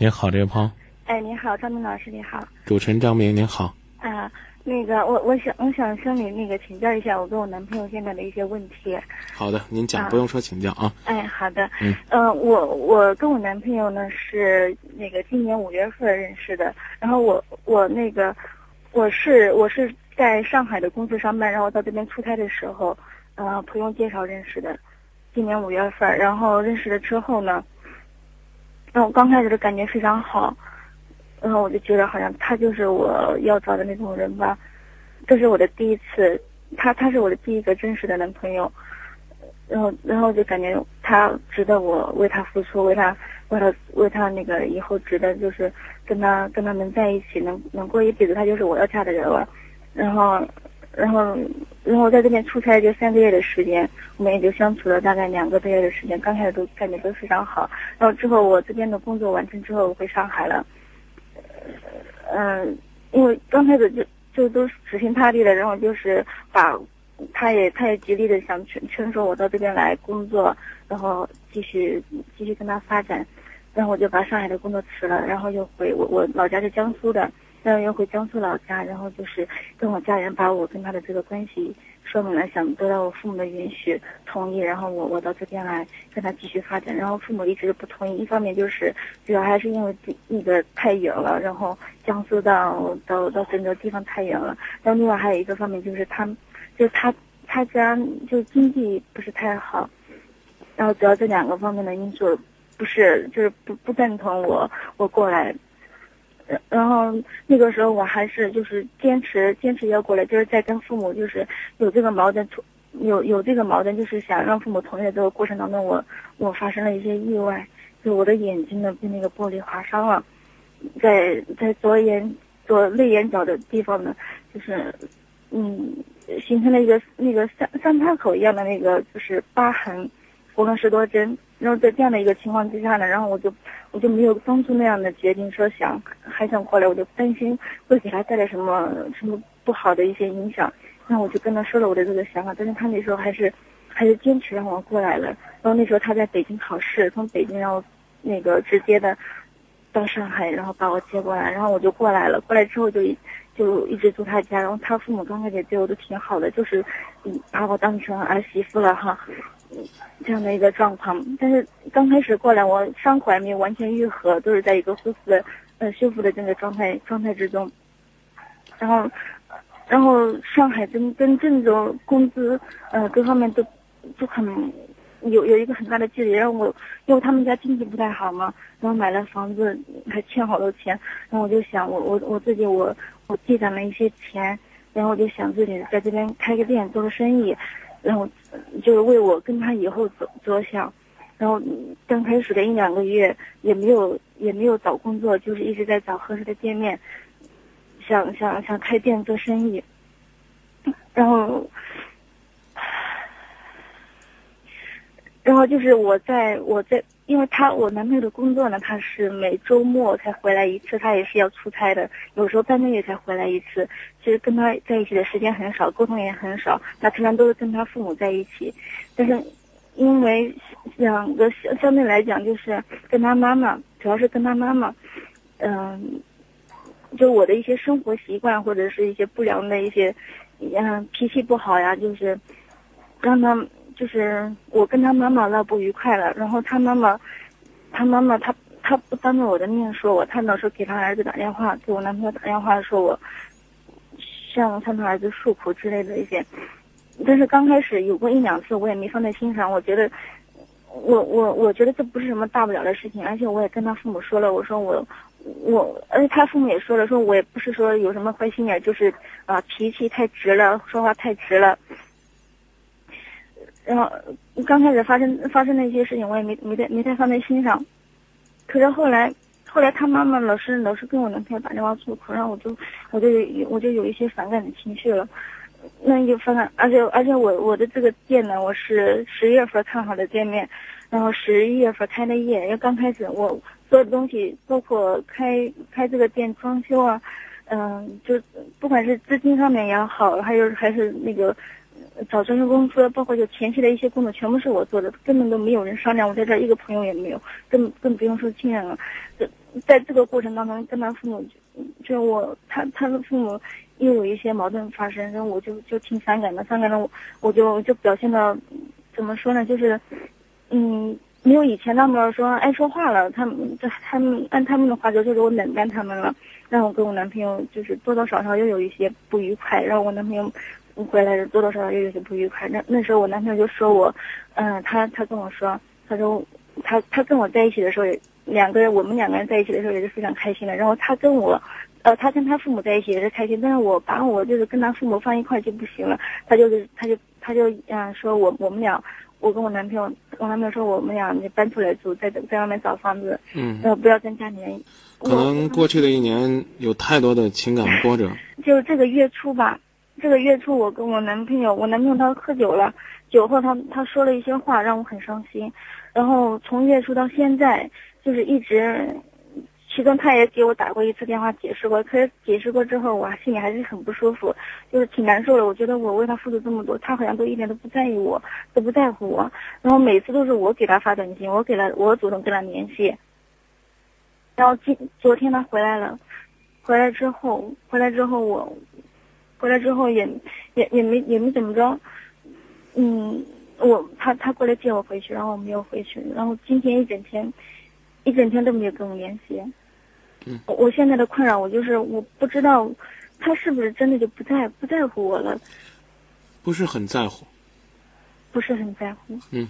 您好，这位朋友。哎，您好，张明老师，你好。主持人张明，您好。啊，那个，我我想我想向你那个请教一下，我跟我男朋友现在的一些问题。好的，您讲，不用说请教啊。哎，好的。嗯。呃，我我跟我男朋友呢是那个今年五月份认识的，然后我我那个我是我是在上海的公司上班，然后到这边出差的时候，呃，朋友介绍认识的，今年五月份，然后认识了之后呢。那我刚开始的感觉非常好，然后我就觉得好像他就是我要找的那种人吧。这是我的第一次，他他是我的第一个真实的男朋友，然后然后就感觉他值得我为他付出，为他为他为他那个以后值得就是跟他跟他能在一起，能能过一辈子，他就是我要嫁的人了。然后。然后，然后在这边出差就三个月的时间，我们也就相处了大概两个多月的时间。刚开始都感觉都非常好。然后之后我这边的工作完成之后，我回上海了。嗯，因为刚开始就就都死心塌地的，然后就是把，他也他也极力的想劝劝说我到这边来工作，然后继续继续跟他发展。然后我就把上海的工作辞了，然后又回我我老家是江苏的。然后又回江苏老家，然后就是跟我家人把我跟他的这个关系说明了，想得到我父母的允许同意，然后我我到这边来跟他继续发展。然后父母一直不同意，一方面就是主要还是因为那个太远了，然后江苏到到到郑州地方太远了。然后另外还有一个方面就是他，就是他他家就经济不是太好，然后主要这两个方面的因素，不是就是不不赞同我我过来。然后那个时候我还是就是坚持坚持要过来，就是在跟父母就是有这个矛盾，有有这个矛盾，就是想让父母同意的这个过程当中，我我发生了一些意外，就我的眼睛呢被那个玻璃划伤了，在在左眼左内眼角的地方呢，就是嗯形成了一个那个三三叉口一样的那个就是疤痕，缝了十多针。然后在这样的一个情况之下呢，然后我就我就没有当初那样的决定，说想还想过来，我就担心会给他带来什么什么不好的一些影响。那我就跟他说了我的这个想法，但是他那时候还是还是坚持让我过来了。然后那时候他在北京考试，从北京然后那个直接的到上海，然后把我接过来，然后我就过来了。过来之后就就一直住他家，然后他父母刚开始对我都挺好的，就是把我当成儿媳妇了哈。这样的一个状况，但是刚开始过来，我伤口还没有完全愈合，都是在一个恢复的、呃修复的这个状态状态之中。然后，然后上海跟跟郑州工资，呃各方面都都很有有一个很大的距离。然后我因为他们家经济不太好嘛，然后买了房子还欠好多钱，然后我就想我我我自己我我积攒了一些钱，然后我就想自己在这边开个店做个生意。然后就是为我跟他以后着着想，然后刚开始的一两个月也没有也没有找工作，就是一直在找合适的店面，想想想开店做生意，然后，后就是我在我在。因为他我男朋友的工作呢，他是每周末才回来一次，他也是要出差的，有时候半个月才回来一次。其实跟他在一起的时间很少，沟通也很少。他平常都是跟他父母在一起，但是因为两个相相对来讲，就是跟他妈妈，主要是跟他妈妈，嗯，就我的一些生活习惯或者是一些不良的一些，嗯，脾气不好呀，就是让他。就是我跟他妈妈闹不愉快了，然后他妈妈，他妈妈他他不当着我的面说我，他老是给他儿子打电话，给我男朋友打电话说我，向向他儿子诉苦之类的一些，但是刚开始有过一两次，我也没放在心上，我觉得，我我我觉得这不是什么大不了的事情，而且我也跟他父母说了，我说我我，而且他父母也说了，说我也不是说有什么坏心眼，就是啊脾气太直了，说话太直了。然后刚开始发生发生的一些事情，我也没没太没太放在心上。可是后来，后来他妈妈老是老是跟我男朋友打电话诉苦，然后我就我就我就有一些反感的情绪了。那就反感，而且而且我我的这个店呢，我是十月份看好的店面，然后十一月份开的业。因为刚开始我所有的东西，包括开开这个店装修啊，嗯，就不管是资金上面也好，还有还是那个。找装修公司，包括就前期的一些工作，全部是我做的，根本都没有人商量。我在这儿一个朋友也没有，更更不用说亲人了。在这个过程当中，跟他父母就我他他的父母又有一些矛盾发生，然后我就就挺反感的，反感的我我就就表现的怎么说呢，就是嗯。没有以前那么说爱说话了，他们这他们按他们的话说就是我冷淡他们了，让我跟我男朋友就是多多少少又有一些不愉快，让我男朋友回来多多少少又有些不愉快。那那时候我男朋友就说我，嗯，他他跟我说，他说他他跟我在一起的时候，两个人我们两个人在一起的时候也是非常开心的。然后他跟我，呃，他跟他父母在一起也是开心，但是我把我就是跟他父母放一块就不行了。他就是他就他就嗯说我我们俩。我跟我男朋友，我男朋友说我们俩就搬出来住，在在外面找房子，嗯，呃，不要跟家里人。可能过去的一年有太多的情感波折。就这个月初吧，这个月初我跟我男朋友，我男朋友他喝酒了，酒后他他说了一些话让我很伤心，然后从月初到现在就是一直。其中他也给我打过一次电话解释过，可是解释过之后，我心里还是很不舒服，就是挺难受的。我觉得我为他付出这么多，他好像都一点都不在意我，都不在乎我。然后每次都是我给他发短信，我给他，我主动跟他联系。然后今昨天他回来了，回来之后，回来之后我，回来之后也也也没也没怎么着，嗯，我他他过来接我回去，然后我没有回去，然后今天一整天，一整天都没有跟我联系。嗯，我现在的困扰，我就是我不知道，他是不是真的就不在不在乎我了？不是很在乎，不是很在乎。嗯，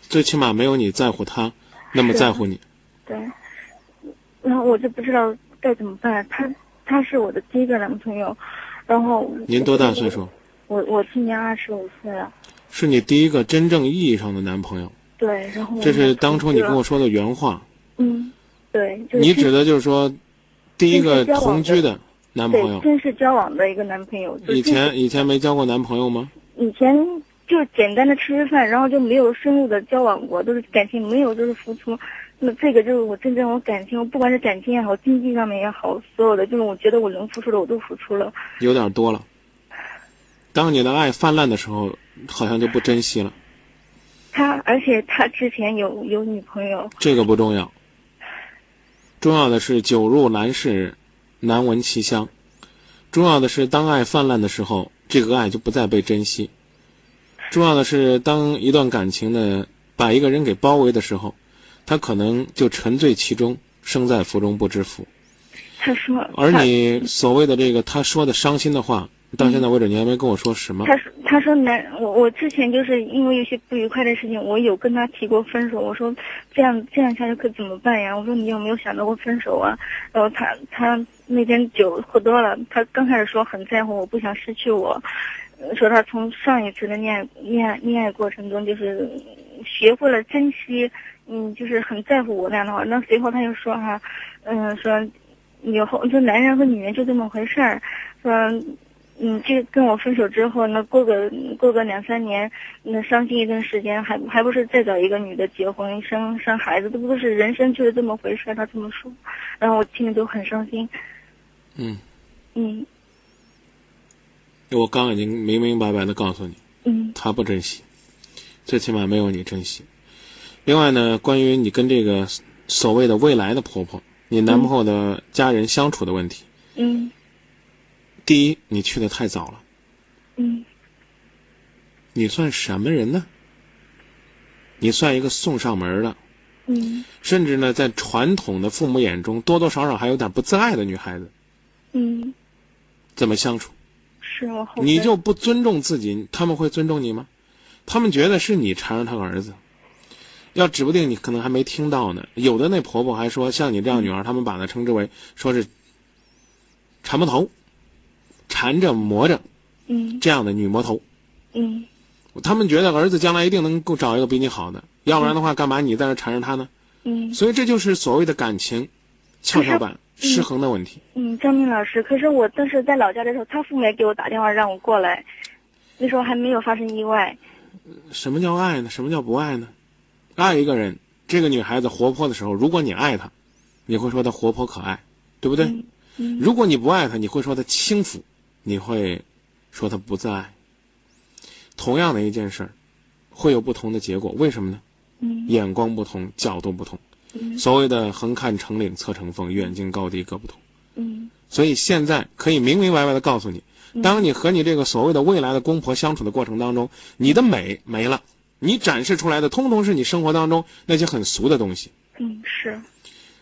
最起码没有你在乎他那么在乎你。对，然后我就不知道该怎么办。他他是我的第一个男朋友，然后您多大岁数？我我今年二十五岁了。是你第一个真正意义上的男朋友。对，然后这是当初你跟我说的原话。嗯。对，你指的就是说，第一个同居的男朋友，正式交往的一个男朋友。以前以前没交过男朋友吗？以前就简单的吃吃饭，然后就没有深入的交往过，都是感情没有就是付出。那这个就是我真正我感情，不管是感情也好，经济上面也好，所有的就是我觉得我能付出的我都付出了。有点多了。当你的爱泛滥的时候，好像就不珍惜了。他而且他之前有有女朋友。这个不重要。重要的是酒入兰室，难闻其香。重要的是当爱泛滥的时候，这个爱就不再被珍惜。重要的是当一段感情的把一个人给包围的时候，他可能就沉醉其中，生在福中不知福。他说，而你所谓的这个他说的伤心的话。到现在为止，你还没跟我说什么？他说：“他说男，我我之前就是因为有些不愉快的事情，我有跟他提过分手。我说这样这样下去可怎么办呀？我说你有没有想到过分手啊？然后他他那天酒喝多了，他刚开始说很在乎我，不想失去我，说他从上一次的恋爱恋爱恋爱过程中就是学会了珍惜，嗯，就是很在乎我那样的话。那随后他又说哈，嗯，说以后就男人和女人就这么回事儿，说。”嗯，这跟我分手之后，那过个过个两三年，那伤心一段时间，还还不是再找一个女的结婚生生孩子，这不都是人生就是这么回事？他这么说，然后我听着都很伤心。嗯。嗯。我刚已经明明白白的告诉你，嗯，他不珍惜，最起码没有你珍惜。另外呢，关于你跟这个所谓的未来的婆婆，你男朋友的家人相处的问题，嗯。第一，你去的太早了。嗯。你算什么人呢？你算一个送上门的。嗯。甚至呢，在传统的父母眼中，多多少少还有点不自爱的女孩子。嗯。怎么相处？是我你就不尊重自己，他们会尊重你吗？他们觉得是你缠着他儿子，要指不定你可能还没听到呢。有的那婆婆还说，像你这样女儿，他们把她称之为说是缠不头。缠着磨着，嗯，这样的女魔头，嗯，他们觉得儿子将来一定能够找一个比你好的，要不然的话，干嘛你在这缠着他呢？嗯，所以这就是所谓的感情跷跷板失衡的问题。嗯，张明老师，可是我当时在老家的时候，他父母也给我打电话让我过来，那时候还没有发生意外。什么叫爱呢？什么叫不爱呢？爱一个人，这个女孩子活泼的时候，如果你爱她，你会说她活泼可爱，对不对？嗯，如果你不爱她，你会说她轻浮。你会说她不在。同样的一件事儿，会有不同的结果。为什么呢？嗯，眼光不同，角度不同。嗯所谓的横看成岭侧成峰，远近高低各不同。嗯所以现在可以明明白白的告诉你，当你和你这个所谓的未来的公婆相处的过程当中，你的美没了，你展示出来的通通是你生活当中那些很俗的东西。嗯是，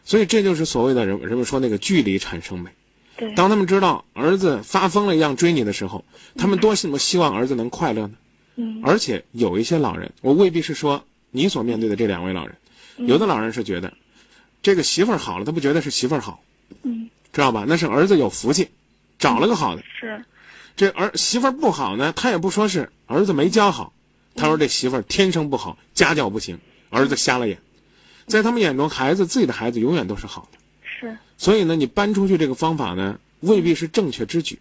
所以这就是所谓的人人们说那个距离产生美。对，当他们知道儿子发疯了一样追你的时候，他们多么希望儿子能快乐呢？嗯而且有一些老人，我未必是说你所面对的这两位老人，有的老人是觉得，这个媳妇儿好了，他不觉得是媳妇儿好，嗯知道吧？那是儿子有福气，找了个好的。是，这儿媳妇儿不好呢，他也不说是儿子没教好，他说这媳妇儿天生不好，家教不行，儿子瞎了眼。在他们眼中，孩子自己的孩子永远都是好的。是，所以呢，你搬出去这个方法呢，未必是正确之举，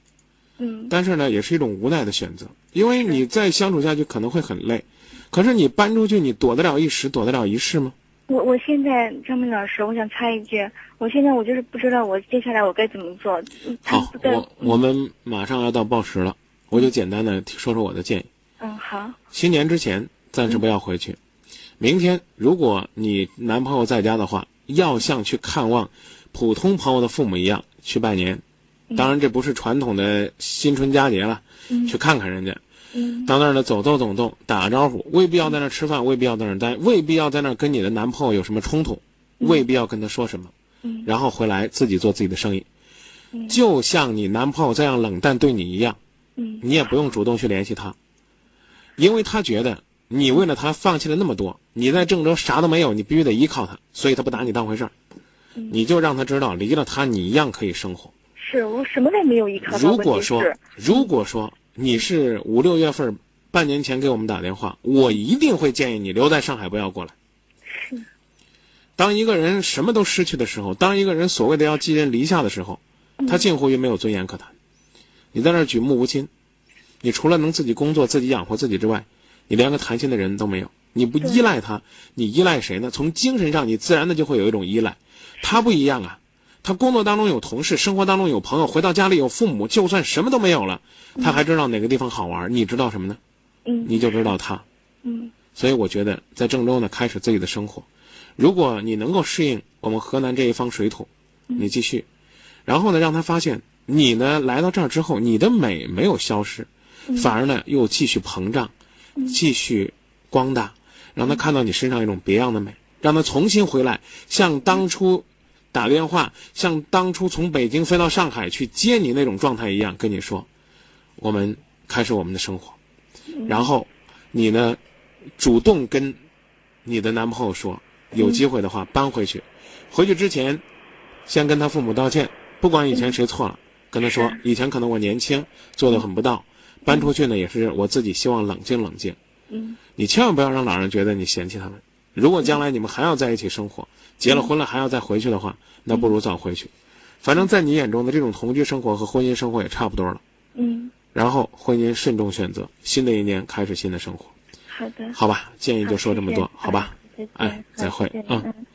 嗯但是呢，也是一种无奈的选择，因为你再相处下去可能会很累。可是你搬出去，你躲得了一时，躲得了一世吗？我我现在张明老师，我想插一句，我现在我就是不知道我接下来我该怎么做。好，我我们马上要到报时了，我就简单的说说我的建议。嗯好，新年之前暂时不要回去。明天如果你男朋友在家的话，要像去看望普通朋友的父母一样去拜年。当然，这不是传统的新春佳节了，去看看人家。嗯到那儿呢，走走动动，打个招呼，未必要在那儿吃饭，未必要在那儿待，未必要在那儿跟你的男朋友有什么冲突，未必要跟他说什么，嗯然后回来自己做自己的生意。就像你男朋友这样冷淡对你一样，嗯你也不用主动去联系他，因为他觉得你为了他放弃了那么多，你在郑州啥都没有，你必须得依靠他，所以他不拿你当回事儿。你就让他知道，离了他你一样可以生活。是我什么都没有依靠。如果说如果说你是五六月份半年前给我们打电话，我一定会建议你留在上海，不要过来。是当一个人什么都失去的时候，当一个人所谓的要寄人篱下的时候，他近乎于没有尊严可谈。你在那儿举目无亲，你除了能自己工作、自己养活自己之外，你连个谈心的人都没有。你不依赖他，你依赖谁呢？从精神上，你自然的就会有一种依赖。他不一样啊，他工作当中有同事，生活当中有朋友，回到家里有父母，就算什么都没有了，他还知道哪个地方好玩。你知道什么呢？嗯你就知道他。嗯所以我觉得在郑州呢，开始自己的生活。如果你能够适应我们河南这一方水土，你继续，然后呢，让他发现你呢来到这儿之后，你的美没有消失，反而呢又继续膨胀，继续光大，让他看到你身上一种别样的美，让他重新回来，像当初打电话，像当初从北京飞到上海去接你那种状态一样，跟你说，我们开始我们的生活，然后你呢主动跟你的男朋友说，有机会的话搬回去，回去之前先跟他父母道歉，不管以前谁错了，跟他说以前可能我年轻做的很不到，搬出去呢也是我自己希望冷静冷静。嗯。你千万不要让老人觉得你嫌弃他们。如果将来你们还要在一起生活，结了婚了还要再回去的话，那不如早回去。反正在你眼中的这种同居生活和婚姻生活也差不多了。嗯，然后婚姻慎重选择，新的一年开始新的生活，好的。好吧？建议就说这么多，好好吧？哎，再会好谢谢嗯嗯。